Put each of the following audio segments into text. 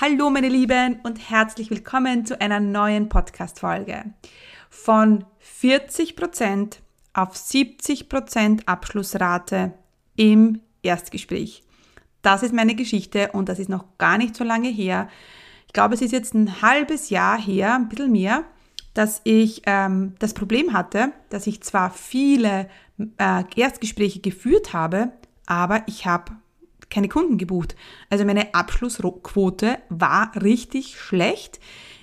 Hallo meine Lieben und herzlich willkommen zu einer neuen Podcast-Folge. Von 40% auf 70% Abschlussrate im Erstgespräch. Das ist meine Geschichte und das ist noch gar nicht so lange her. Ich glaube, es ist jetzt ein halbes Jahr her, ein bisschen mehr, dass ich ähm, das Problem hatte, dass ich zwar viele äh, Erstgespräche geführt habe, aber ich habe keine Kunden gebucht. Also meine Abschlussquote war richtig schlecht.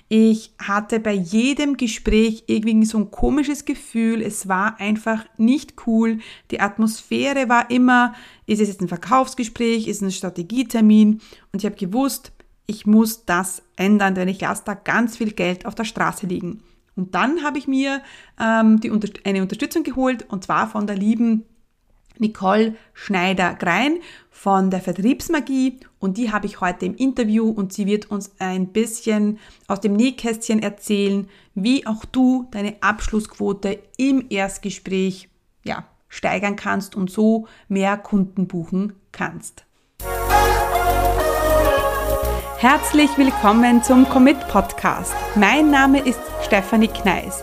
Ich hatte bei jedem Gespräch irgendwie so ein komisches Gefühl. Es war einfach nicht cool. Die Atmosphäre war immer, ist es jetzt ein Verkaufsgespräch, ist es ein Strategietermin? Und ich habe gewusst, ich muss das ändern, denn ich lasse da ganz viel Geld auf der Straße liegen. Und dann habe ich mir ähm, die, eine Unterstützung geholt und zwar von der lieben Nicole Schneider-Grein von der Vertriebsmagie und die habe ich heute im Interview und sie wird uns ein bisschen aus dem Nähkästchen erzählen, wie auch du deine Abschlussquote im Erstgespräch ja, steigern kannst und so mehr Kunden buchen kannst. Herzlich willkommen zum Commit Podcast. Mein Name ist Stefanie Kneis.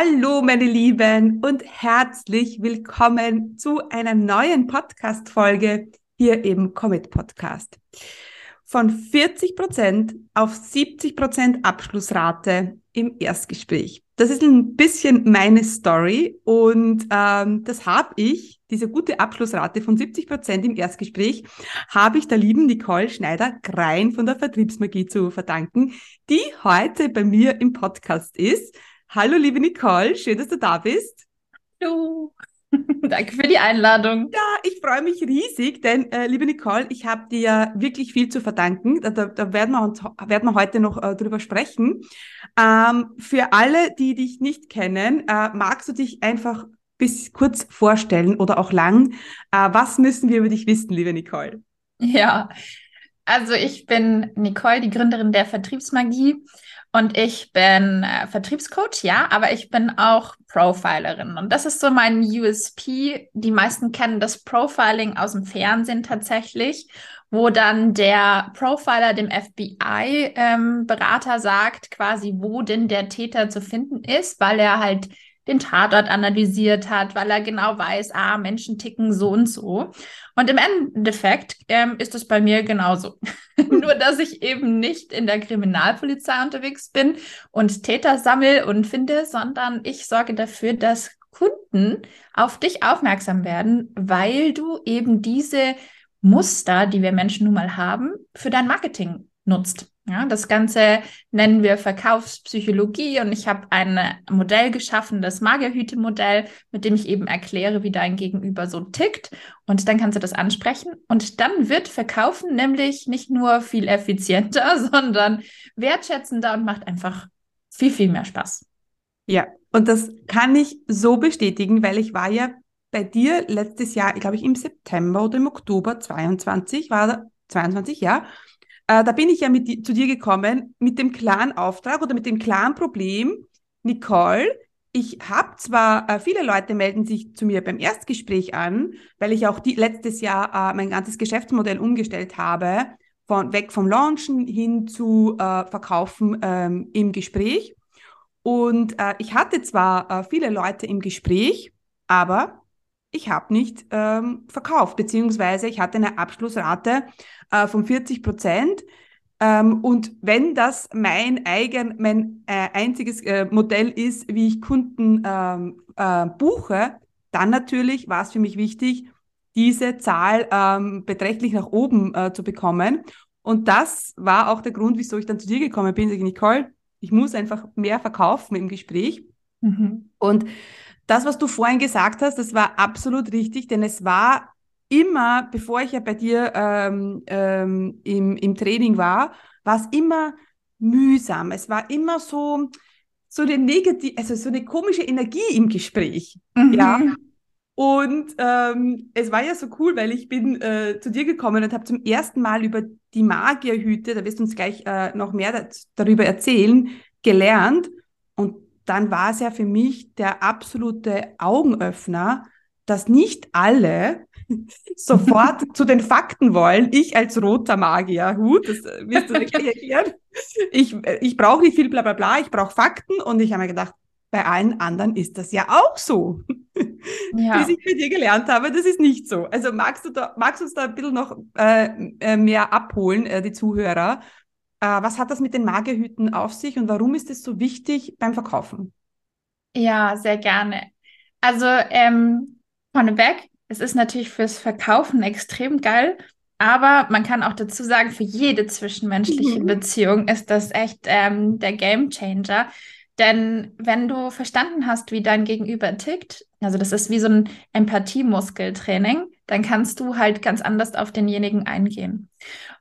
Hallo, meine Lieben, und herzlich willkommen zu einer neuen Podcast-Folge hier im Commit Podcast. Von 40 Prozent auf 70 Prozent Abschlussrate im Erstgespräch. Das ist ein bisschen meine Story und ähm, das habe ich, diese gute Abschlussrate von 70 Prozent im Erstgespräch, habe ich der lieben Nicole Schneider-Grein von der Vertriebsmagie zu verdanken, die heute bei mir im Podcast ist. Hallo, liebe Nicole, schön, dass du da bist. Hallo. Danke für die Einladung. Ja, ich freue mich riesig, denn äh, liebe Nicole, ich habe dir wirklich viel zu verdanken. Da, da, da werden, wir uns, werden wir heute noch äh, drüber sprechen. Ähm, für alle, die dich nicht kennen, äh, magst du dich einfach bis kurz vorstellen oder auch lang. Äh, was müssen wir über dich wissen, liebe Nicole? Ja, also ich bin Nicole, die Gründerin der Vertriebsmagie. Und ich bin äh, Vertriebscoach, ja, aber ich bin auch Profilerin. Und das ist so mein USP. Die meisten kennen das Profiling aus dem Fernsehen tatsächlich, wo dann der Profiler dem FBI-Berater ähm, sagt, quasi, wo denn der Täter zu finden ist, weil er halt den Tatort analysiert hat, weil er genau weiß, ah, Menschen ticken so und so. Und im Endeffekt ähm, ist es bei mir genauso. Nur, dass ich eben nicht in der Kriminalpolizei unterwegs bin und Täter sammel und finde, sondern ich sorge dafür, dass Kunden auf dich aufmerksam werden, weil du eben diese Muster, die wir Menschen nun mal haben, für dein Marketing nutzt. Ja, das Ganze nennen wir Verkaufspsychologie und ich habe ein Modell geschaffen, das Magerhüte-Modell, mit dem ich eben erkläre, wie dein Gegenüber so tickt. Und dann kannst du das ansprechen. Und dann wird Verkaufen nämlich nicht nur viel effizienter, sondern wertschätzender und macht einfach viel, viel mehr Spaß. Ja, und das kann ich so bestätigen, weil ich war ja bei dir letztes Jahr, glaube ich, im September oder im Oktober 22, war 22, ja, äh, da bin ich ja mit, zu dir gekommen mit dem klaren Auftrag oder mit dem klaren Problem, Nicole, ich habe zwar, äh, viele Leute melden sich zu mir beim Erstgespräch an, weil ich auch die, letztes Jahr äh, mein ganzes Geschäftsmodell umgestellt habe, von weg vom Launchen hin zu äh, Verkaufen ähm, im Gespräch. Und äh, ich hatte zwar äh, viele Leute im Gespräch, aber ich habe nicht ähm, verkauft, beziehungsweise ich hatte eine Abschlussrate äh, von 40 Prozent. Ähm, und wenn das mein eigen, mein äh, einziges äh, Modell ist, wie ich Kunden ähm, äh, buche, dann natürlich war es für mich wichtig, diese Zahl ähm, beträchtlich nach oben äh, zu bekommen. Und das war auch der Grund, wieso ich dann zu dir gekommen bin. Ich Nicole, ich muss einfach mehr verkaufen im Gespräch. Mhm. Und das, was du vorhin gesagt hast, das war absolut richtig, denn es war immer, bevor ich ja bei dir ähm, ähm, im, im Training war, war es immer mühsam. Es war immer so, so eine negative, also so eine komische Energie im Gespräch. Mhm. Ja. Und ähm, es war ja so cool, weil ich bin äh, zu dir gekommen und habe zum ersten Mal über die Magierhüte, da wirst du uns gleich äh, noch mehr darüber erzählen, gelernt. Und dann war es ja für mich der absolute Augenöffner, dass nicht alle sofort zu den Fakten wollen. Ich als roter Magier, Hut, das wirst du gleich erklären. Ich, ich brauche nicht viel bla bla bla, ich brauche Fakten und ich habe mir gedacht, bei allen anderen ist das ja auch so. Ja. Bis ich bei dir gelernt habe, das ist nicht so. Also magst du da, magst du uns da ein bisschen noch äh, äh, mehr abholen, äh, die Zuhörer? Äh, was hat das mit den Magierhüten auf sich und warum ist es so wichtig beim Verkaufen? Ja, sehr gerne. Also ähm, vorneweg, es ist natürlich fürs Verkaufen extrem geil, aber man kann auch dazu sagen, für jede zwischenmenschliche mhm. Beziehung ist das echt ähm, der Game Changer. Denn wenn du verstanden hast, wie dein Gegenüber tickt, also das ist wie so ein Empathiemuskeltraining, dann kannst du halt ganz anders auf denjenigen eingehen.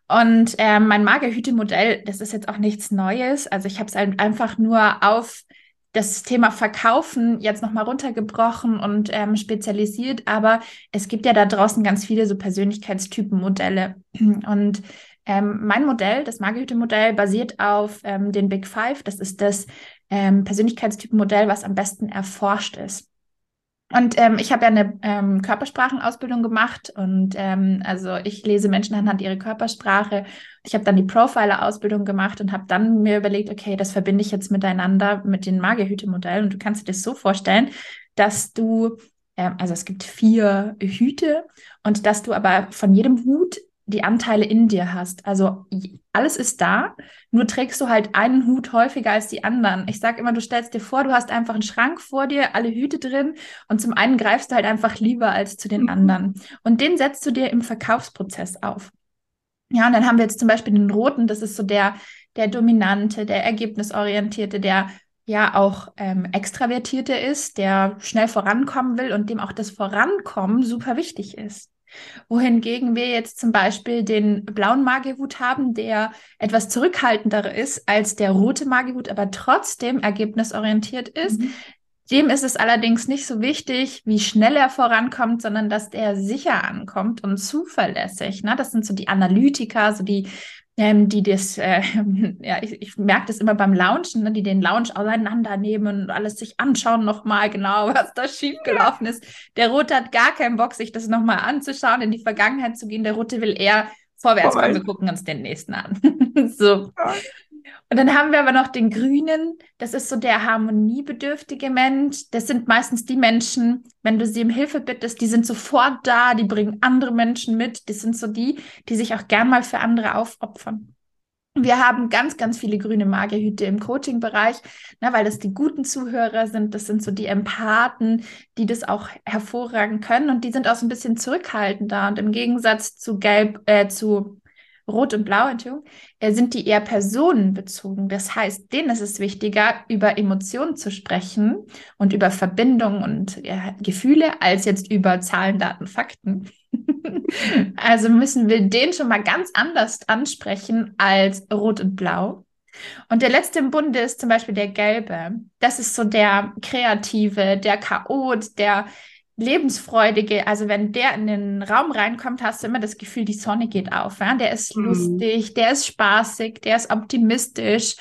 Und äh, mein Magerhüte-Modell, das ist jetzt auch nichts Neues. Also ich habe es einfach nur auf das Thema Verkaufen jetzt nochmal runtergebrochen und ähm, spezialisiert. Aber es gibt ja da draußen ganz viele so Persönlichkeitstypen-Modelle. Und ähm, mein Modell, das Magerhüte-Modell, basiert auf ähm, den Big Five. Das ist das ähm, Persönlichkeitstypenmodell, was am besten erforscht ist. Und ähm, ich habe ja eine ähm, Körpersprachenausbildung gemacht und ähm, also ich lese Menschen anhand ihrer Körpersprache. Ich habe dann die Profiler-Ausbildung gemacht und habe dann mir überlegt, okay, das verbinde ich jetzt miteinander mit den Magierhüte-Modellen. Und du kannst dir das so vorstellen, dass du, ähm, also es gibt vier Hüte und dass du aber von jedem Hut die Anteile in dir hast. Also alles ist da, nur trägst du halt einen Hut häufiger als die anderen. Ich sage immer, du stellst dir vor, du hast einfach einen Schrank vor dir, alle Hüte drin und zum einen greifst du halt einfach lieber als zu den mhm. anderen. Und den setzt du dir im Verkaufsprozess auf. Ja, und dann haben wir jetzt zum Beispiel den roten, das ist so der, der dominante, der ergebnisorientierte, der ja auch ähm, extravertierte ist, der schnell vorankommen will und dem auch das Vorankommen super wichtig ist wohingegen wir jetzt zum Beispiel den blauen Magewut haben, der etwas zurückhaltender ist als der rote Magewut, aber trotzdem ergebnisorientiert ist. Mhm. Dem ist es allerdings nicht so wichtig, wie schnell er vorankommt, sondern dass der sicher ankommt und zuverlässig. Ne? Das sind so die Analytiker, so die ähm, die das, äh, ja, ich, ich merke das immer beim Launchen, ne, die den Launch auseinandernehmen und alles sich anschauen nochmal genau, was da schiefgelaufen ja. ist. Der Rote hat gar keinen Bock, sich das nochmal anzuschauen, in die Vergangenheit zu gehen. Der Rote will eher vorwärts kommen, wir gucken uns den nächsten an. so. Ja. Und dann haben wir aber noch den Grünen. Das ist so der harmoniebedürftige Mensch. Das sind meistens die Menschen, wenn du sie um Hilfe bittest, die sind sofort da, die bringen andere Menschen mit. Das sind so die, die sich auch gern mal für andere aufopfern. Wir haben ganz, ganz viele grüne Magierhüte im Coaching-Bereich, ne, weil das die guten Zuhörer sind. Das sind so die Empathen, die das auch hervorragen können und die sind auch so ein bisschen zurückhaltender. Und im Gegensatz zu Gelb, äh, zu Rot und Blau, Entschuldigung, äh, sind die eher personenbezogen. Das heißt, denen ist es wichtiger, über Emotionen zu sprechen und über Verbindungen und ja, Gefühle, als jetzt über Zahlen, Daten, Fakten. also müssen wir den schon mal ganz anders ansprechen als Rot und Blau. Und der letzte im Bunde ist zum Beispiel der Gelbe. Das ist so der Kreative, der Chaot, der lebensfreudige, also wenn der in den Raum reinkommt, hast du immer das Gefühl, die Sonne geht auf. Ja? Der ist mhm. lustig, der ist spaßig, der ist optimistisch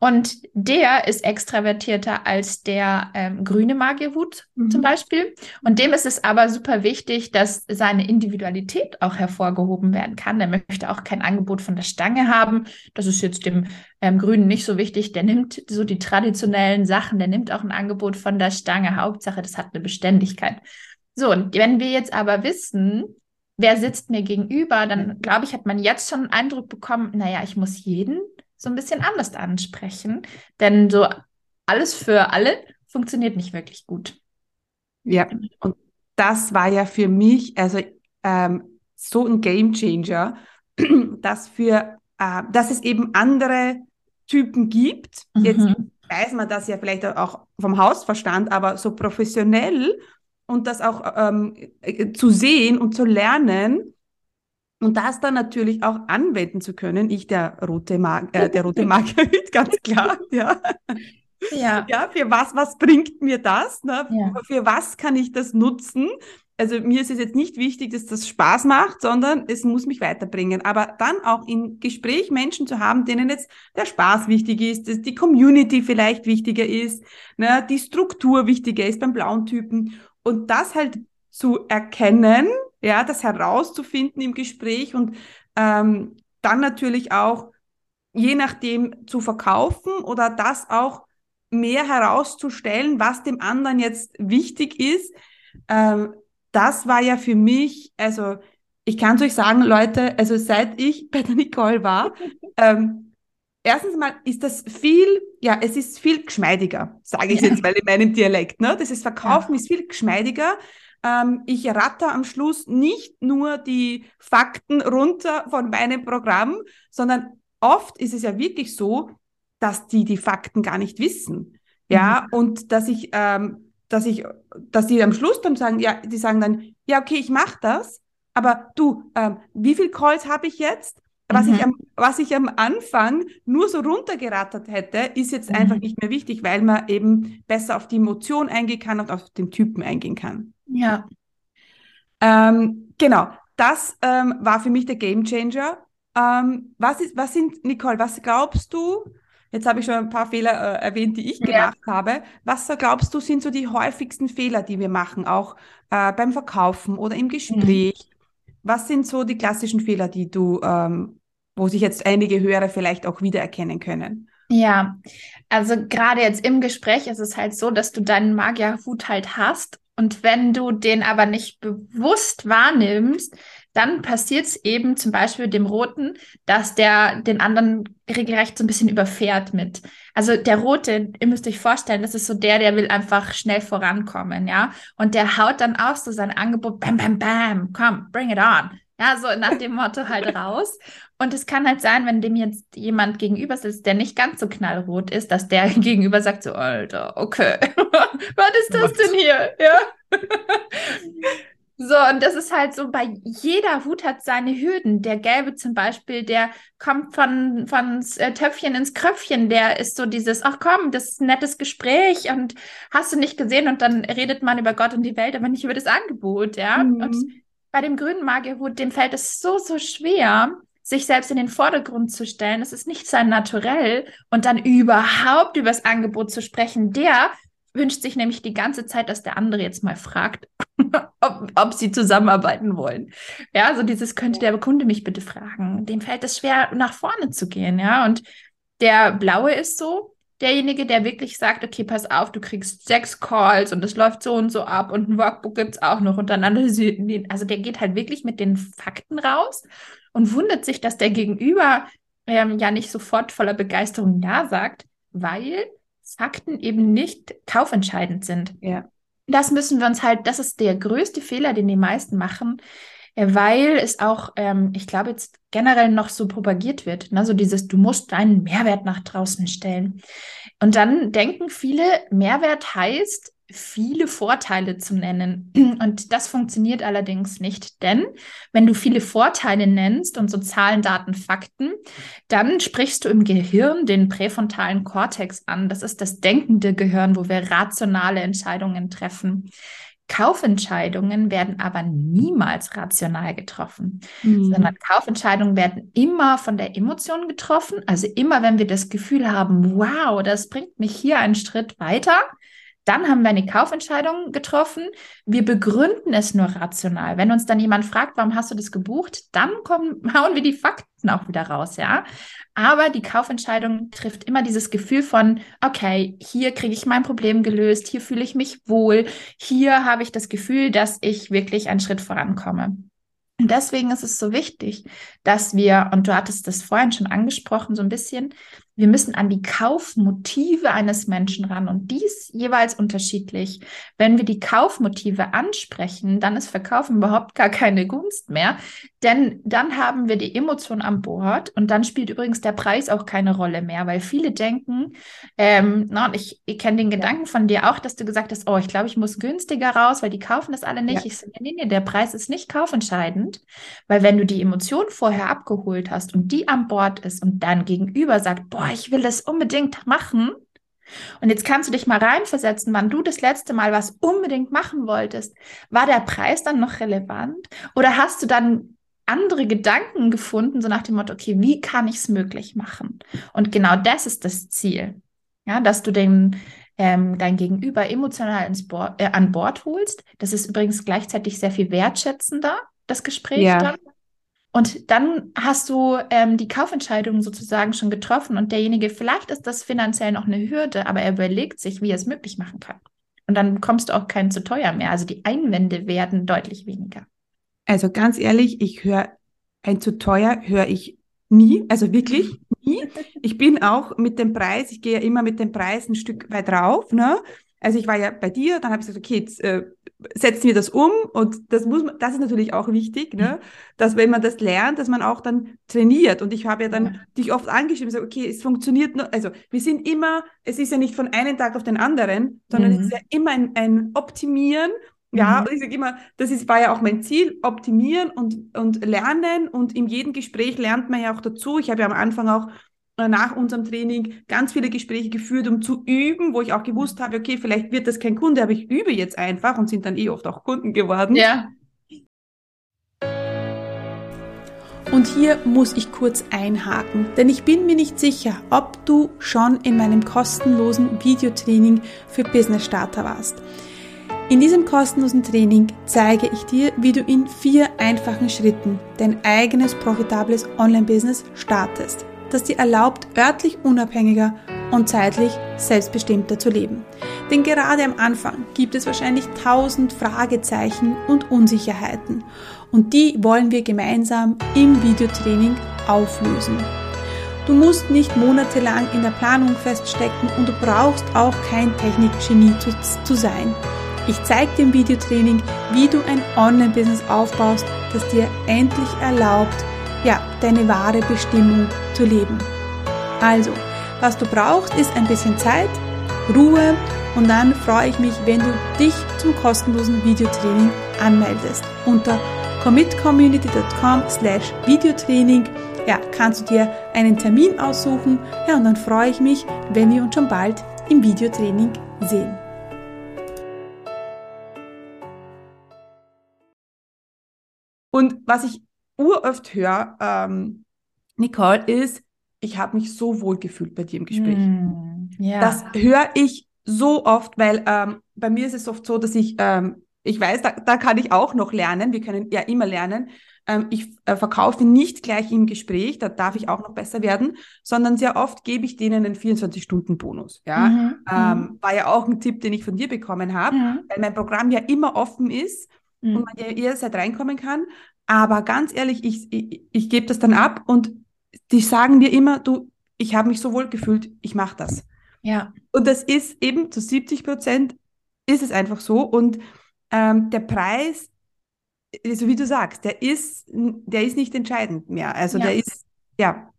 und der ist extravertierter als der ähm, grüne Magierhut mhm. zum Beispiel. Und dem ist es aber super wichtig, dass seine Individualität auch hervorgehoben werden kann. Der möchte auch kein Angebot von der Stange haben. Das ist jetzt dem ähm, Grünen nicht so wichtig. Der nimmt so die traditionellen Sachen, der nimmt auch ein Angebot von der Stange. Hauptsache, das hat eine Beständigkeit. So, und wenn wir jetzt aber wissen, wer sitzt mir gegenüber, dann glaube ich, hat man jetzt schon einen Eindruck bekommen, naja, ich muss jeden so ein bisschen anders ansprechen, denn so alles für alle funktioniert nicht wirklich gut. Ja, und das war ja für mich also ähm, so ein Game Changer, dass für äh, dass es eben andere Typen gibt. Mhm. Jetzt weiß man das ja vielleicht auch vom Hausverstand, aber so professionell und das auch ähm, äh, zu sehen und zu lernen und das dann natürlich auch anwenden zu können. Ich, der rote, Mag äh, der rote Margarit, ganz klar, ja. Ja. ja, für was, was bringt mir das? Ne? Ja. Für was kann ich das nutzen? Also mir ist es jetzt nicht wichtig, dass das Spaß macht, sondern es muss mich weiterbringen. Aber dann auch im Gespräch Menschen zu haben, denen jetzt der Spaß wichtig ist, dass die Community vielleicht wichtiger ist, ne, die Struktur wichtiger ist beim blauen Typen. Und das halt zu erkennen, ja, das herauszufinden im Gespräch und ähm, dann natürlich auch je nachdem zu verkaufen oder das auch mehr herauszustellen, was dem anderen jetzt wichtig ist. Ähm, das war ja für mich, also ich kann es euch sagen, Leute, also seit ich bei der Nicole war, ähm, erstens mal ist das viel, ja, es ist viel geschmeidiger, sage ich ja. jetzt mal in meinem Dialekt. Ne? Das ist Verkaufen ja. ist viel geschmeidiger. Ähm, ich ratter am Schluss nicht nur die Fakten runter von meinem Programm, sondern oft ist es ja wirklich so, dass die die Fakten gar nicht wissen. Ja, mhm. und dass ich ähm, dass ich, dass die am Schluss dann sagen, ja, die sagen dann, ja, okay, ich mache das, aber du, ähm, wie viel Calls habe ich jetzt? Was, mhm. ich am, was ich am Anfang nur so runtergerattert hätte, ist jetzt mhm. einfach nicht mehr wichtig, weil man eben besser auf die Emotion eingehen kann und auf den Typen eingehen kann. Ja. Ähm, genau, das ähm, war für mich der Game Changer. Ähm, was, ist, was sind, Nicole, was glaubst du, Jetzt habe ich schon ein paar Fehler äh, erwähnt, die ich gemacht ja. habe. Was glaubst du, sind so die häufigsten Fehler, die wir machen, auch äh, beim Verkaufen oder im Gespräch? Mhm. Was sind so die klassischen Fehler, die du, ähm, wo sich jetzt einige Hörer vielleicht auch wiedererkennen können? Ja, also gerade jetzt im Gespräch ist es halt so, dass du deinen Magierhut halt hast und wenn du den aber nicht bewusst wahrnimmst, dann passiert es eben zum Beispiel dem Roten, dass der den anderen regelrecht so ein bisschen überfährt mit. Also der Rote, ihr müsst euch vorstellen, das ist so der, der will einfach schnell vorankommen, ja. Und der haut dann auch so sein Angebot, bam, bam, bam, komm, bring it on. Ja, so nach dem Motto halt raus. Und es kann halt sein, wenn dem jetzt jemand gegenüber sitzt, der nicht ganz so knallrot ist, dass der gegenüber sagt so, Alter, okay, was ist das denn hier? Ja. So, und das ist halt so, bei jeder Hut hat seine Hürden. Der gelbe zum Beispiel, der kommt von, von äh, Töpfchen ins Kröpfchen, der ist so dieses, ach komm, das ist ein nettes Gespräch und hast du nicht gesehen und dann redet man über Gott und die Welt, aber nicht über das Angebot, ja. Mhm. Und bei dem grünen Magierhut, dem fällt es so, so schwer, sich selbst in den Vordergrund zu stellen. Das ist nicht sein Naturell und dann überhaupt über das Angebot zu sprechen. Der wünscht sich nämlich die ganze Zeit, dass der andere jetzt mal fragt, ob, ob sie zusammenarbeiten wollen. Ja, also dieses könnte der Kunde mich bitte fragen. Dem fällt es schwer, nach vorne zu gehen, ja. Und der Blaue ist so, derjenige, der wirklich sagt, okay, pass auf, du kriegst sechs Calls und es läuft so und so ab und ein Workbook gibt es auch noch und dann analysiert also der geht halt wirklich mit den Fakten raus und wundert sich, dass der Gegenüber ähm, ja nicht sofort voller Begeisterung Ja sagt, weil Fakten eben nicht kaufentscheidend sind. Ja. Das müssen wir uns halt, das ist der größte Fehler, den die meisten machen, äh, weil es auch, ähm, ich glaube, jetzt generell noch so propagiert wird. Ne? So dieses, du musst deinen Mehrwert nach draußen stellen. Und dann denken viele, Mehrwert heißt, viele Vorteile zu nennen. Und das funktioniert allerdings nicht, denn wenn du viele Vorteile nennst und so Zahlen, Daten, Fakten, dann sprichst du im Gehirn den präfrontalen Kortex an. Das ist das denkende Gehirn, wo wir rationale Entscheidungen treffen. Kaufentscheidungen werden aber niemals rational getroffen, mhm. sondern Kaufentscheidungen werden immer von der Emotion getroffen. Also immer, wenn wir das Gefühl haben, wow, das bringt mich hier einen Schritt weiter, dann haben wir eine Kaufentscheidung getroffen. Wir begründen es nur rational. Wenn uns dann jemand fragt, warum hast du das gebucht, dann kommen, hauen wir die Fakten auch wieder raus, ja. Aber die Kaufentscheidung trifft immer dieses Gefühl von, okay, hier kriege ich mein Problem gelöst, hier fühle ich mich wohl, hier habe ich das Gefühl, dass ich wirklich einen Schritt vorankomme. Und deswegen ist es so wichtig, dass wir, und du hattest das vorhin schon angesprochen, so ein bisschen, wir müssen an die Kaufmotive eines Menschen ran und dies jeweils unterschiedlich. Wenn wir die Kaufmotive ansprechen, dann ist Verkaufen überhaupt gar keine Gunst mehr, denn dann haben wir die Emotion an Bord und dann spielt übrigens der Preis auch keine Rolle mehr, weil viele denken, ähm, na, und ich, ich kenne den Gedanken von dir auch, dass du gesagt hast, oh, ich glaube, ich muss günstiger raus, weil die kaufen das alle nicht. Ja. Ich sage, nee, nee, der Preis ist nicht kaufentscheidend, weil wenn du die Emotion vorher abgeholt hast und die an Bord ist und dann gegenüber sagt, boah, ich will das unbedingt machen, Und jetzt kannst du dich mal reinversetzen, wann du das letzte Mal was unbedingt machen wolltest. War der Preis dann noch relevant? Oder hast du dann andere Gedanken gefunden, so nach dem Motto, okay, wie kann ich es möglich machen? Und genau das ist das Ziel. Ja, dass du den, ähm, dein Gegenüber emotional ins Bo äh, an Bord holst. Das ist übrigens gleichzeitig sehr viel wertschätzender, das Gespräch ja. dann. Und dann hast du ähm, die Kaufentscheidung sozusagen schon getroffen und derjenige, vielleicht ist das finanziell noch eine Hürde, aber er überlegt sich, wie er es möglich machen kann. Und dann bekommst du auch keinen zu teuer mehr. Also die Einwände werden deutlich weniger. Also ganz ehrlich, ich höre ein zu teuer, höre ich nie, also wirklich nie. Ich bin auch mit dem Preis, ich gehe ja immer mit dem Preis ein Stück weit rauf, ne? Also ich war ja bei dir, dann habe ich gesagt, okay, jetzt äh, setzen wir das um und das muss man, das ist natürlich auch wichtig, ne? dass wenn man das lernt, dass man auch dann trainiert. Und ich habe ja dann ja. dich oft angeschrieben, gesagt, okay, es funktioniert nur, also wir sind immer, es ist ja nicht von einem Tag auf den anderen, sondern mhm. es ist ja immer ein, ein Optimieren. Ja, mhm. und ich sage immer, das ist, war ja auch mein Ziel, optimieren und, und lernen und in jedem Gespräch lernt man ja auch dazu. Ich habe ja am Anfang auch nach unserem Training ganz viele Gespräche geführt, um zu üben, wo ich auch gewusst habe, okay, vielleicht wird das kein Kunde, aber ich übe jetzt einfach und sind dann eh oft auch Kunden geworden. Ja. Und hier muss ich kurz einhaken, denn ich bin mir nicht sicher, ob du schon in meinem kostenlosen Videotraining für Business Starter warst. In diesem kostenlosen Training zeige ich dir, wie du in vier einfachen Schritten dein eigenes profitables Online-Business startest das dir erlaubt, örtlich unabhängiger und zeitlich selbstbestimmter zu leben. Denn gerade am Anfang gibt es wahrscheinlich tausend Fragezeichen und Unsicherheiten und die wollen wir gemeinsam im Videotraining auflösen. Du musst nicht monatelang in der Planung feststecken und du brauchst auch kein Technikgenie zu, zu sein. Ich zeige dir im Videotraining, wie du ein Online-Business aufbaust, das dir endlich erlaubt, ja, deine wahre Bestimmung zu leben. Also, was du brauchst, ist ein bisschen Zeit, Ruhe und dann freue ich mich, wenn du dich zum kostenlosen Videotraining anmeldest. Unter commitcommunity.com slash Videotraining ja, kannst du dir einen Termin aussuchen ja, und dann freue ich mich, wenn wir uns schon bald im Videotraining sehen. Und was ich uroft höre, ähm, Nicole, ist, ich habe mich so wohl gefühlt bei dir im Gespräch. Mm, yeah. Das höre ich so oft, weil ähm, bei mir ist es oft so, dass ich, ähm, ich weiß, da, da kann ich auch noch lernen. Wir können ja immer lernen. Ähm, ich äh, verkaufe nicht gleich im Gespräch, da darf ich auch noch besser werden, sondern sehr oft gebe ich denen einen 24-Stunden-Bonus. Ja? Mhm, ähm, mhm. war ja auch ein Tipp, den ich von dir bekommen habe, mhm. weil mein Programm ja immer offen ist und mhm. man ja jederzeit reinkommen kann. Aber ganz ehrlich, ich, ich, ich gebe das dann ab und die sagen mir immer, du, ich habe mich so wohl gefühlt, ich mache das. Ja. Und das ist eben zu 70 Prozent ist es einfach so. Und ähm, der Preis, so also wie du sagst, der ist, der ist nicht entscheidend mehr. Also ja. der ist, ja.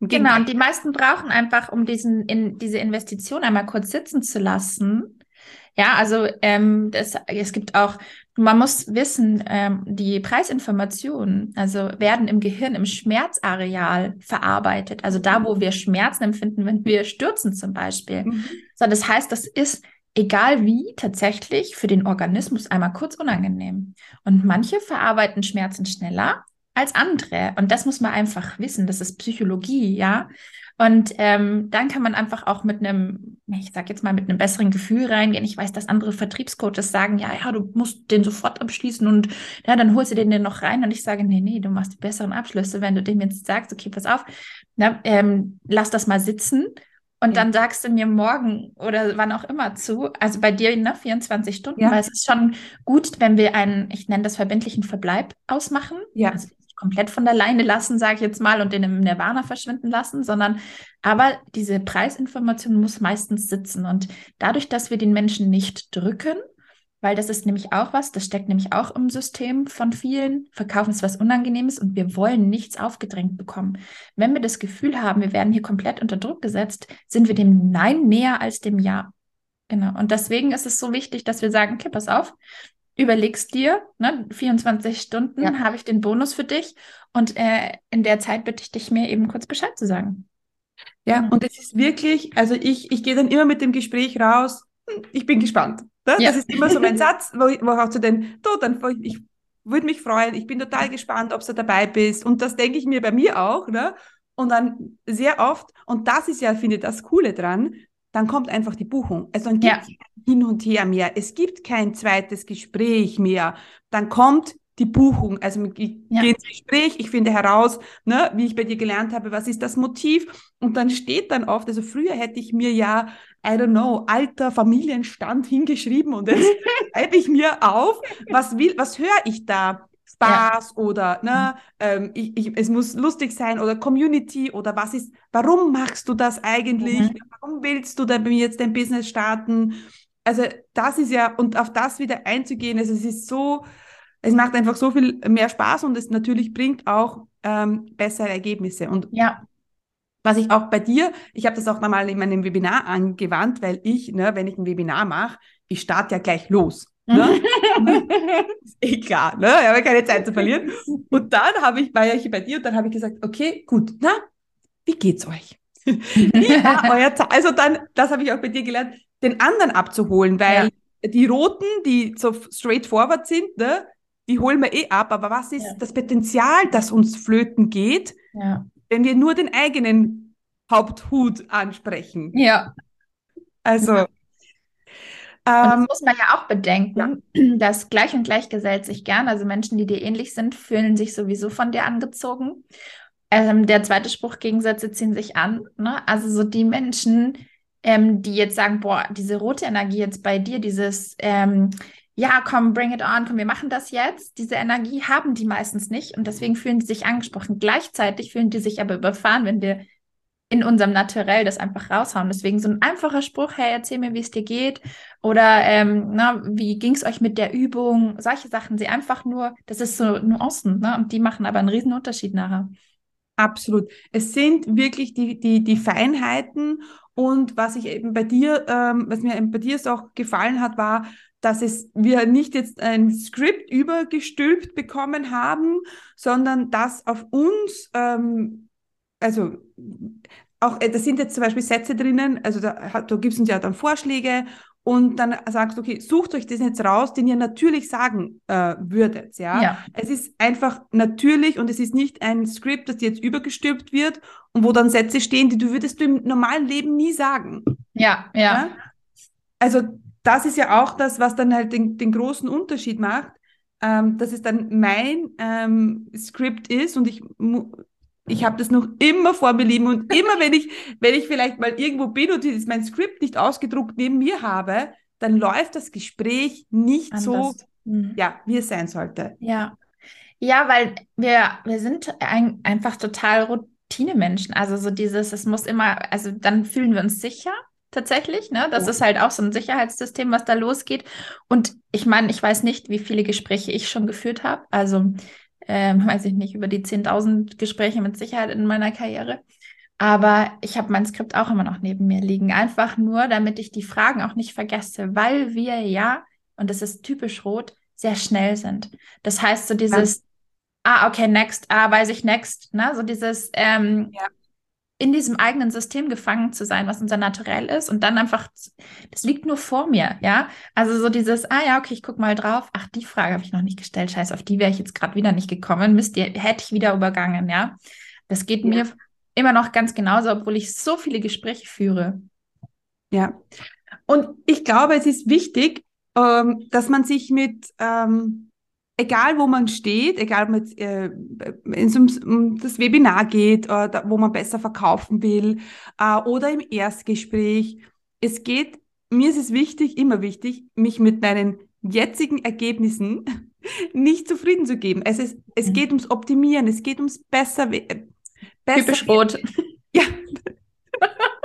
Genau, und die meisten brauchen einfach, um diesen, in, diese Investition einmal kurz sitzen zu lassen. Ja, also ähm, das, es gibt auch man muss wissen, ähm, die Preisinformationen, also werden im Gehirn im Schmerzareal verarbeitet, also da, wo wir Schmerzen empfinden, wenn wir stürzen zum Beispiel. Mhm. So, das heißt, das ist egal wie tatsächlich für den Organismus einmal kurz unangenehm. Und manche verarbeiten Schmerzen schneller als andere. Und das muss man einfach wissen. Das ist Psychologie, ja. Und ähm, dann kann man einfach auch mit einem, ich sag jetzt mal, mit einem besseren Gefühl reingehen. Ich weiß, dass andere Vertriebscoaches sagen, ja, ja, du musst den sofort abschließen und ja, dann holst du den den noch rein. Und ich sage, nee, nee, du machst die besseren Abschlüsse, wenn du dem jetzt sagst, okay, pass auf, na, ähm, lass das mal sitzen. Und ja. dann sagst du mir morgen oder wann auch immer zu, also bei dir ne, 24 Stunden, ja. weil es ist schon gut, wenn wir einen, ich nenne das verbindlichen Verbleib ausmachen. Ja. Also komplett von der Leine lassen, sage ich jetzt mal, und den im Nirvana verschwinden lassen, sondern aber diese Preisinformation muss meistens sitzen. Und dadurch, dass wir den Menschen nicht drücken, weil das ist nämlich auch was, das steckt nämlich auch im System von vielen. Verkaufen ist was Unangenehmes und wir wollen nichts aufgedrängt bekommen. Wenn wir das Gefühl haben, wir werden hier komplett unter Druck gesetzt, sind wir dem Nein näher als dem Ja. Genau. Und deswegen ist es so wichtig, dass wir sagen, okay, pass auf, überlegst dir, ne, 24 Stunden ja. habe ich den Bonus für dich und äh, in der Zeit bitte ich dich, mir eben kurz Bescheid zu sagen. Ja, mhm. und es ist wirklich, also ich, ich gehe dann immer mit dem Gespräch raus, hm, ich bin gespannt. Ne? Ja. Das ist immer so mein Satz, wo ich, wo auch zu den, du, dann, ich würde mich freuen, ich bin total gespannt, ob du dabei bist. Und das denke ich mir bei mir auch. Ne? Und dann sehr oft, und das ist ja, finde ich, das Coole dran, dann kommt einfach die Buchung. Also dann gibt es ja. hin und her mehr. Es gibt kein zweites Gespräch mehr. Dann kommt die Buchung. Also ich ja. gehe ins Gespräch, ich finde heraus, ne, wie ich bei dir gelernt habe, was ist das Motiv. Und dann steht dann oft, also früher hätte ich mir ja, I don't know, alter Familienstand hingeschrieben und jetzt schreibe ich mir auf, was will, was höre ich da? Spaß ja. oder ne, ähm, ich, ich, es muss lustig sein oder Community oder was ist, warum machst du das eigentlich? Mhm. Warum willst du da bei mir jetzt dein Business starten? Also das ist ja, und auf das wieder einzugehen, also es ist so, es macht einfach so viel mehr Spaß und es natürlich bringt auch ähm, bessere Ergebnisse. Und ja. was ich auch bei dir, ich habe das auch mal in meinem Webinar angewandt, weil ich, ne, wenn ich ein Webinar mache, ich starte ja gleich los. Ne? ist eh klar, ne? Ich habe keine Zeit zu verlieren. Und dann habe ich, war ja bei dir und dann habe ich gesagt, okay, gut, na, wie geht's euch? wie war euer Tag? Also dann, das habe ich auch bei dir gelernt, den anderen abzuholen, weil ja. die Roten, die so straightforward sind, ne, die holen wir eh ab, aber was ist ja. das Potenzial, das uns flöten geht, ja. wenn wir nur den eigenen Haupthut ansprechen? Ja. Also. Und das muss man ja auch bedenken, dass gleich und gleich gesellt sich gern. Also Menschen, die dir ähnlich sind, fühlen sich sowieso von dir angezogen. Ähm, der zweite Spruch, Gegensätze ziehen sich an. Ne? Also so die Menschen, ähm, die jetzt sagen, boah, diese rote Energie jetzt bei dir, dieses, ähm, ja, komm, bring it on, komm, wir machen das jetzt. Diese Energie haben die meistens nicht und deswegen fühlen sie sich angesprochen. Gleichzeitig fühlen die sich aber überfahren, wenn wir in unserem Naturell das einfach raushauen. Deswegen so ein einfacher Spruch, hey, erzähl mir, wie es dir geht oder ähm, na, wie ging es euch mit der Übung? Solche Sachen, sie einfach nur, das ist so Nuancen ne? und die machen aber einen riesen Unterschied nachher. Absolut. Es sind wirklich die, die, die Feinheiten und was ich eben bei dir, ähm, was mir eben bei dir auch gefallen hat, war, dass es wir nicht jetzt ein Skript übergestülpt bekommen haben, sondern dass auf uns, ähm, also auch, äh, da sind jetzt zum Beispiel Sätze drinnen, also da, da gibt es uns ja dann Vorschläge und dann sagst du, okay, sucht euch das jetzt raus, den ihr natürlich sagen äh, würdet, ja? ja? Es ist einfach natürlich und es ist nicht ein Skript, das jetzt übergestülpt wird und wo dann Sätze stehen, die du würdest du im normalen Leben nie sagen. Ja, ja. ja? Also das ist ja auch das, was dann halt den, den großen Unterschied macht, ähm, dass es dann mein ähm, Skript ist und ich, ich habe das noch immer vor mir lieben und immer wenn ich, wenn ich vielleicht mal irgendwo bin und dieses, mein Skript nicht ausgedruckt neben mir habe, dann läuft das Gespräch nicht Anders. so, mhm. ja, wie es sein sollte. Ja. Ja, weil wir, wir sind ein, einfach total Routinemenschen. Also so dieses, es muss immer, also dann fühlen wir uns sicher tatsächlich. Ne? Das ja. ist halt auch so ein Sicherheitssystem, was da losgeht. Und ich meine, ich weiß nicht, wie viele Gespräche ich schon geführt habe. Also ähm, weiß ich nicht, über die 10.000 Gespräche mit Sicherheit in meiner Karriere. Aber ich habe mein Skript auch immer noch neben mir liegen. Einfach nur, damit ich die Fragen auch nicht vergesse, weil wir ja, und das ist typisch rot, sehr schnell sind. Das heißt, so dieses, ja. ah, okay, next, ah, weiß ich next, ne? So dieses, ähm, ja in diesem eigenen System gefangen zu sein, was unser Naturell ist und dann einfach, das liegt nur vor mir, ja. Also so dieses, ah ja, okay, ich guck mal drauf. Ach, die Frage habe ich noch nicht gestellt. Scheiße, auf die wäre ich jetzt gerade wieder nicht gekommen. Müsst ihr, hätte ich wieder übergangen, ja. Das geht ja. mir immer noch ganz genauso, obwohl ich so viele Gespräche führe. Ja. Und ich glaube, es ist wichtig, ähm, dass man sich mit ähm, egal wo man steht, egal ob man jetzt, äh, es um, das Webinar geht, äh, da, wo man besser verkaufen will äh, oder im Erstgespräch, es geht, mir ist es wichtig, immer wichtig, mich mit meinen jetzigen Ergebnissen nicht zufrieden zu geben. Es, ist, es mhm. geht ums Optimieren, es geht ums besser, äh, besser Typisch rot. Ja,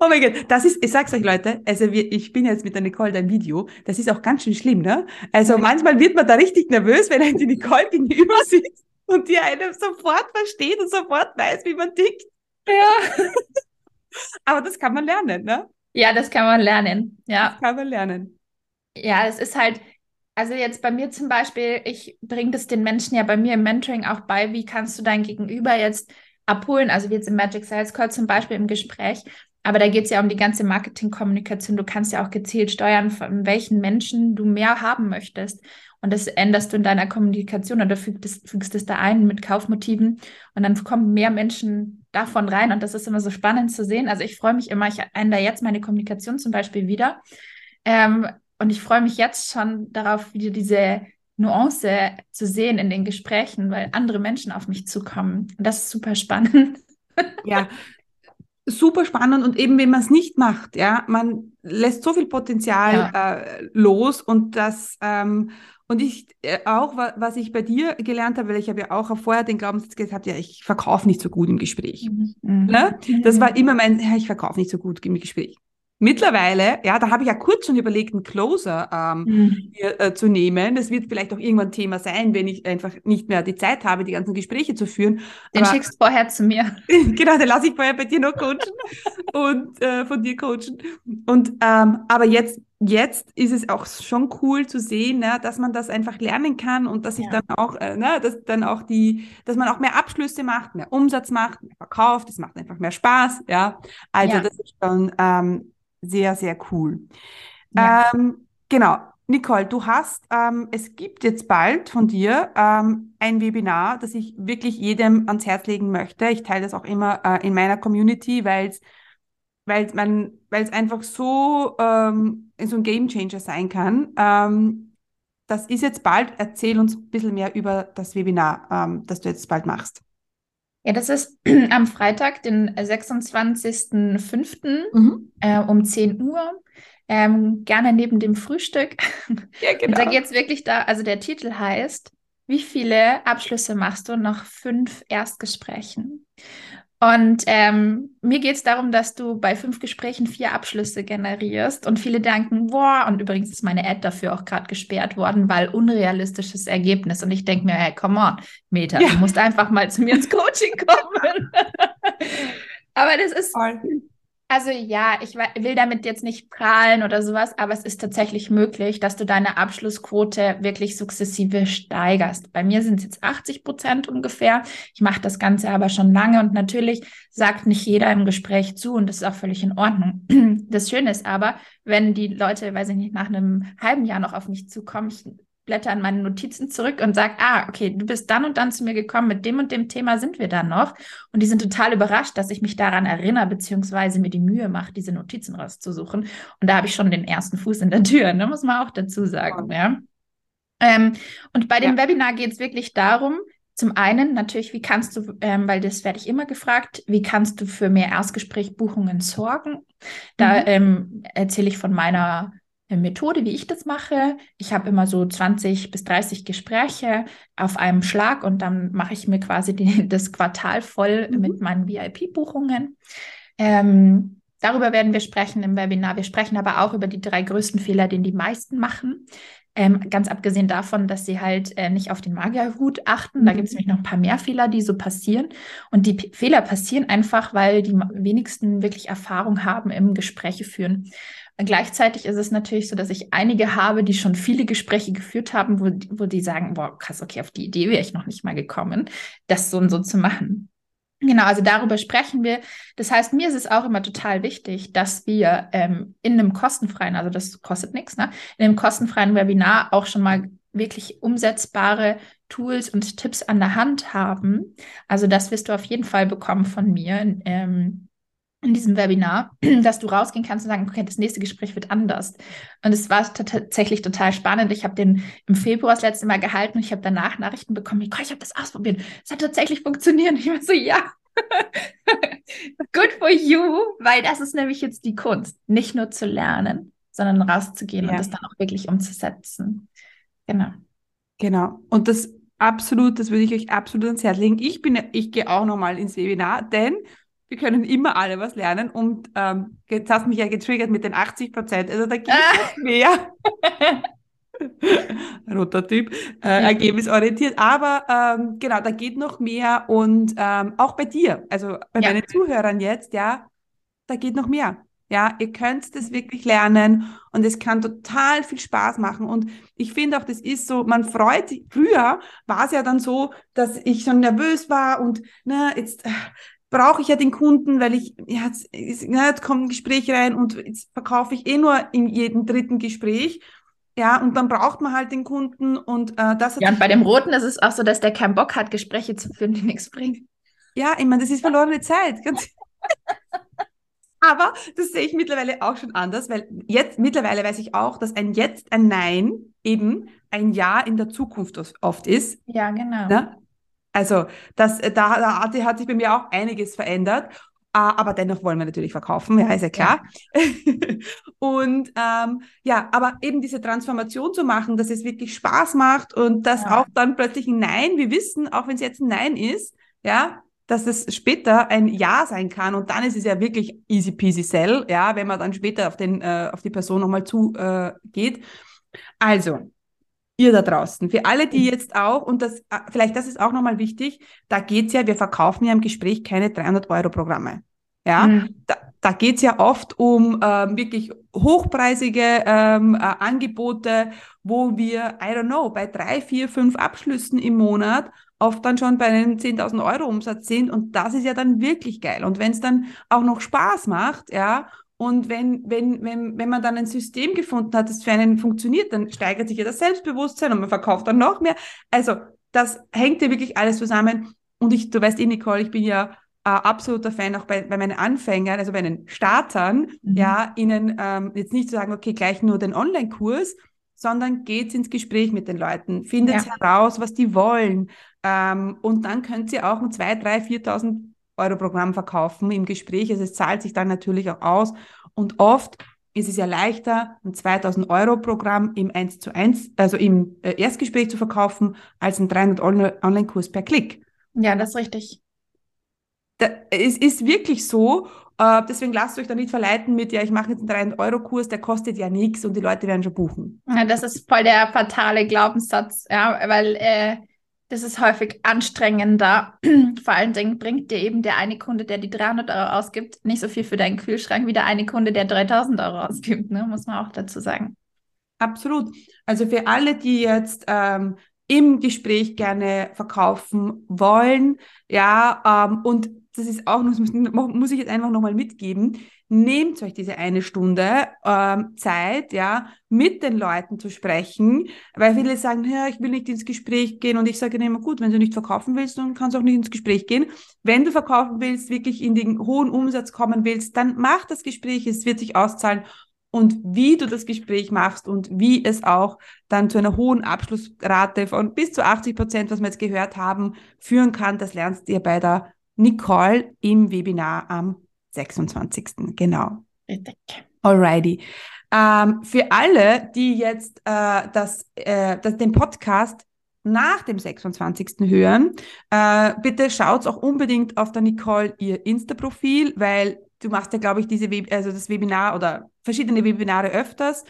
Oh mein Gott, das ist, ich sag's euch Leute, also wir, ich bin jetzt mit der Nicole dein Video, das ist auch ganz schön schlimm, ne? Also ja. manchmal wird man da richtig nervös, wenn die Nicole gegenüber sitzt und die einem sofort versteht und sofort weiß, wie man tickt. Ja. Aber das kann man lernen, ne? Ja, das kann man lernen, ja. Das kann man lernen. Ja, es ist halt, also jetzt bei mir zum Beispiel, ich bringe das den Menschen ja bei mir im Mentoring auch bei, wie kannst du dein Gegenüber jetzt abholen. Also wie jetzt im Magic Sales Call zum Beispiel im Gespräch. Aber da geht es ja um die ganze Marketingkommunikation. Du kannst ja auch gezielt steuern, von welchen Menschen du mehr haben möchtest. Und das änderst du in deiner Kommunikation oder fügst, fügst es da ein mit Kaufmotiven. Und dann kommen mehr Menschen davon rein. Und das ist immer so spannend zu sehen. Also ich freue mich immer, ich ändere jetzt meine Kommunikation zum Beispiel wieder. Ähm, und ich freue mich jetzt schon darauf, wieder diese Nuance zu sehen in den Gesprächen, weil andere Menschen auf mich zukommen. Und das ist super spannend. Ja, super spannend und eben wenn man es nicht macht, ja, man lässt so viel Potenzial ja. äh, los und das ähm, und ich äh, auch, was ich bei dir gelernt habe, weil ich habe ja auch vorher den Glaubenssatz gehabt, ja, ich verkaufe nicht so gut im Gespräch. Mhm. Ne? Das war immer mein, ja, ich verkaufe nicht so gut im Gespräch. Mittlerweile, ja, da habe ich ja kurz schon überlegt, einen Closer ähm, mhm. hier, äh, zu nehmen. Das wird vielleicht auch irgendwann Thema sein, wenn ich einfach nicht mehr die Zeit habe, die ganzen Gespräche zu führen. Den Aber, schickst vorher zu mir. genau, den lasse ich vorher bei dir noch coachen und äh, von dir coachen. Und ähm, aber jetzt, jetzt ist es auch schon cool zu sehen, ne, dass man das einfach lernen kann und dass ich ja. dann auch, äh, ne, dass dann auch die, dass man auch mehr Abschlüsse macht, mehr Umsatz macht, mehr verkauft. Das macht einfach mehr Spaß, ja. Also ja. das ist schon ähm, sehr, sehr cool. Ja. Ähm, genau. Nicole, du hast, ähm, es gibt jetzt bald von dir ähm, ein Webinar, das ich wirklich jedem ans Herz legen möchte. Ich teile das auch immer äh, in meiner Community, weil es weil man, weil es einfach so, ähm, so ein Game Changer sein kann. Ähm, das ist jetzt bald. Erzähl uns ein bisschen mehr über das Webinar, ähm, das du jetzt bald machst. Ja, das ist am Freitag, den 26.05. Mhm. Äh, um 10 Uhr. Ähm, gerne neben dem Frühstück. Ja, genau. Und da geht es wirklich da, also der Titel heißt, wie viele Abschlüsse machst du nach fünf Erstgesprächen? Und ähm, mir geht es darum, dass du bei fünf Gesprächen vier Abschlüsse generierst und viele denken, boah, und übrigens ist meine Ad dafür auch gerade gesperrt worden, weil unrealistisches Ergebnis. Und ich denke mir, hey, come on, Meta, ja. du musst einfach mal zu mir ins Coaching kommen. Aber das ist, Voll. Also ja, ich will damit jetzt nicht prahlen oder sowas, aber es ist tatsächlich möglich, dass du deine Abschlussquote wirklich sukzessive steigerst. Bei mir sind es jetzt 80 Prozent ungefähr. Ich mache das Ganze aber schon lange und natürlich sagt nicht jeder im Gespräch zu und das ist auch völlig in Ordnung. Das Schöne ist aber, wenn die Leute, weiß ich nicht, nach einem halben Jahr noch auf mich zukommen, ich blätter in meine Notizen zurück und sage, ah, okay, du bist dann und dann zu mir gekommen, mit dem und dem Thema sind wir dann noch. Und die sind total überrascht, dass ich mich daran erinnere, beziehungsweise mir die Mühe mache, diese Notizen rauszusuchen. Und da habe ich schon den ersten Fuß in der Tür, ne, muss man auch dazu sagen. Ja. Ähm, und bei dem ja. Webinar geht es wirklich darum, zum einen natürlich, wie kannst du, ähm, weil das werde ich immer gefragt, wie kannst du für mehr Erstgesprächbuchungen sorgen? Da mhm. ähm, erzähle ich von meiner Methode, wie ich das mache. Ich habe immer so 20 bis 30 Gespräche auf einem Schlag und dann mache ich mir quasi die, das Quartal voll mhm. mit meinen VIP-Buchungen. Ähm, darüber werden wir sprechen im Webinar. Wir sprechen aber auch über die drei größten Fehler, den die meisten machen. Ähm, ganz abgesehen davon, dass sie halt äh, nicht auf den Magierhut achten. Da gibt es mhm. nämlich noch ein paar mehr Fehler, die so passieren. Und die P Fehler passieren einfach, weil die wenigsten wirklich Erfahrung haben im Gespräche führen. Gleichzeitig ist es natürlich so, dass ich einige habe, die schon viele Gespräche geführt haben, wo, wo die sagen, boah, krass, okay, auf die Idee wäre ich noch nicht mal gekommen, das so und so zu machen. Genau, also darüber sprechen wir. Das heißt, mir ist es auch immer total wichtig, dass wir ähm, in einem kostenfreien, also das kostet nichts, ne, in einem kostenfreien Webinar auch schon mal wirklich umsetzbare Tools und Tipps an der Hand haben. Also das wirst du auf jeden Fall bekommen von mir. Ähm, in diesem Webinar, dass du rausgehen kannst und sagen, okay, das nächste Gespräch wird anders. Und es war tatsächlich total spannend. Ich habe den im Februar das letzte Mal gehalten und ich habe danach Nachrichten bekommen, ich habe das ausprobiert. Es hat tatsächlich funktioniert. Und ich war so, ja, good for you, weil das ist nämlich jetzt die Kunst, nicht nur zu lernen, sondern rauszugehen ja. und das dann auch wirklich umzusetzen. Genau. Genau. Und das absolut, das würde ich euch absolut ans Herz legen. Ich bin, ich gehe auch nochmal ins Webinar, denn wir können immer alle was lernen. Und ähm, jetzt hast du mich ja getriggert mit den 80 Prozent. Also da gibt es ah. mehr. Roter Typ, äh, ergebnisorientiert. Aber ähm, genau, da geht noch mehr und ähm, auch bei dir, also bei ja. meinen Zuhörern jetzt, ja, da geht noch mehr. Ja, ihr könnt das wirklich lernen und es kann total viel Spaß machen. Und ich finde auch, das ist so, man freut sich. Früher war es ja dann so, dass ich schon nervös war und na, jetzt äh, brauche ich ja den Kunden, weil ich, ja, jetzt, jetzt kommt ein Gespräch rein und jetzt verkaufe ich eh nur in jedem dritten Gespräch. Ja, und dann braucht man halt den Kunden und äh, das hat Ja, und bei dem Roten ist es auch so, dass der keinen Bock hat, Gespräche zu führen, die nichts bringen. Ja, ich meine, das ist verlorene Zeit. Aber das sehe ich mittlerweile auch schon anders, weil jetzt mittlerweile weiß ich auch, dass ein Jetzt, ein Nein eben ein Ja in der Zukunft oft ist. Ja, genau. Ne? Also das, da, da hat, sich bei mir auch einiges verändert. Uh, aber dennoch wollen wir natürlich verkaufen, ja, ist ja klar. Ja. und ähm, ja, aber eben diese Transformation zu machen, dass es wirklich Spaß macht und dass ja. auch dann plötzlich ein Nein, wir wissen, auch wenn es jetzt ein Nein ist, ja, dass es später ein Ja sein kann und dann ist es ja wirklich easy peasy sell, ja, wenn man dann später auf, den, äh, auf die Person nochmal zugeht. Äh, also, ihr da draußen, für alle, die jetzt auch, und das, äh, vielleicht das ist auch nochmal wichtig, da geht's ja, wir verkaufen ja im Gespräch keine 300 Euro Programme. Ja, mhm. da, da geht's ja oft um ähm, wirklich hochpreisige ähm, äh, Angebote, wo wir, I don't know, bei drei, vier, fünf Abschlüssen im Monat oft dann schon bei einem 10.000 Euro Umsatz sind und das ist ja dann wirklich geil. Und wenn es dann auch noch Spaß macht, ja, und wenn, wenn, wenn, wenn man dann ein System gefunden hat, das für einen funktioniert, dann steigert sich ja das Selbstbewusstsein und man verkauft dann noch mehr. Also das hängt ja wirklich alles zusammen. Und ich, du weißt eh, Nicole, ich bin ja äh, absoluter Fan auch bei, bei meinen Anfängern, also bei den Startern, mhm. ja, ihnen ähm, jetzt nicht zu sagen, okay, gleich nur den Online-Kurs, sondern geht ins Gespräch mit den Leuten, findet ja. heraus, was die wollen. Ähm, und dann könnt ihr auch ein 2.000, 3.000, 4.000 Euro Programm verkaufen im Gespräch. Also es zahlt sich dann natürlich auch aus. Und oft ist es ja leichter, ein 2000 Euro Programm im 1 zu 1, also im äh, Erstgespräch zu verkaufen, als ein 300 Online-Kurs per Klick. Ja, das ist richtig. Da, es ist wirklich so. Äh, deswegen lasst euch da nicht verleiten mit, ja, ich mache jetzt einen 300-Euro-Kurs, der kostet ja nichts und die Leute werden schon buchen. Ja, das ist voll der fatale Glaubenssatz, ja, weil äh, das ist häufig anstrengender. Vor allen Dingen bringt dir eben der eine Kunde, der die 300 Euro ausgibt, nicht so viel für deinen Kühlschrank wie der eine Kunde, der 3000 Euro ausgibt, ne? muss man auch dazu sagen. Absolut. Also für alle, die jetzt ähm, im Gespräch gerne verkaufen wollen, ja, ähm, und das ist auch, muss, muss ich jetzt einfach nochmal mitgeben, nehmt euch diese eine Stunde ähm, Zeit, ja, mit den Leuten zu sprechen, weil viele sagen, ja, ich will nicht ins Gespräch gehen und ich sage immer, gut, wenn du nicht verkaufen willst, dann kannst du auch nicht ins Gespräch gehen. Wenn du verkaufen willst, wirklich in den hohen Umsatz kommen willst, dann mach das Gespräch, es wird sich auszahlen und wie du das Gespräch machst und wie es auch dann zu einer hohen Abschlussrate von bis zu 80 Prozent, was wir jetzt gehört haben, führen kann, das lernst ihr bei der Nicole im Webinar am 26. Genau. Richtig. Alrighty. Ähm, für alle, die jetzt äh, das, äh, das, den Podcast nach dem 26. hören, äh, bitte schaut auch unbedingt auf der Nicole ihr Insta-Profil, weil du machst ja, glaube ich, diese Web also das Webinar oder verschiedene Webinare öfters.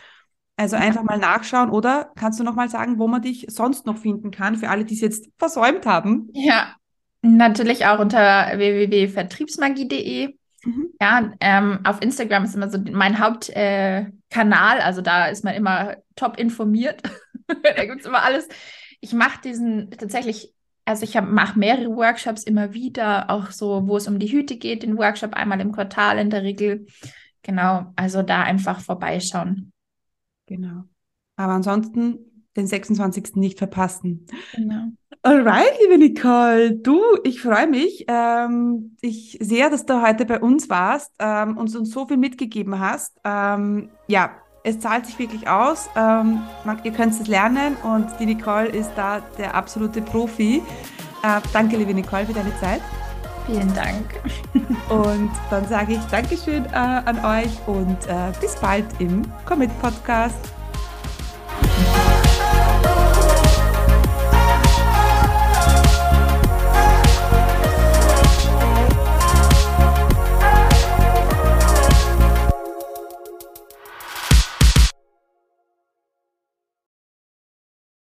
Also einfach mal nachschauen oder kannst du noch mal sagen, wo man dich sonst noch finden kann für alle, die es jetzt versäumt haben? Ja, natürlich auch unter www.vertriebsmagie.de Mhm. Ja, ähm, auf Instagram ist immer so mein Hauptkanal, äh, also da ist man immer top informiert. da gibt es immer alles. Ich mache diesen tatsächlich, also ich mache mehrere Workshops immer wieder, auch so, wo es um die Hüte geht, den Workshop einmal im Quartal in der Regel. Genau, also da einfach vorbeischauen. Genau. Aber ansonsten den 26. nicht verpassen. Genau. Alright, liebe Nicole, du, ich freue mich ähm, ich sehr, dass du heute bei uns warst ähm, und uns so viel mitgegeben hast. Ähm, ja, es zahlt sich wirklich aus. Ähm, man, ihr könnt es lernen und die Nicole ist da der absolute Profi. Äh, danke, liebe Nicole, für deine Zeit. Vielen Dank. Und dann sage ich Dankeschön äh, an euch und äh, bis bald im Commit Podcast.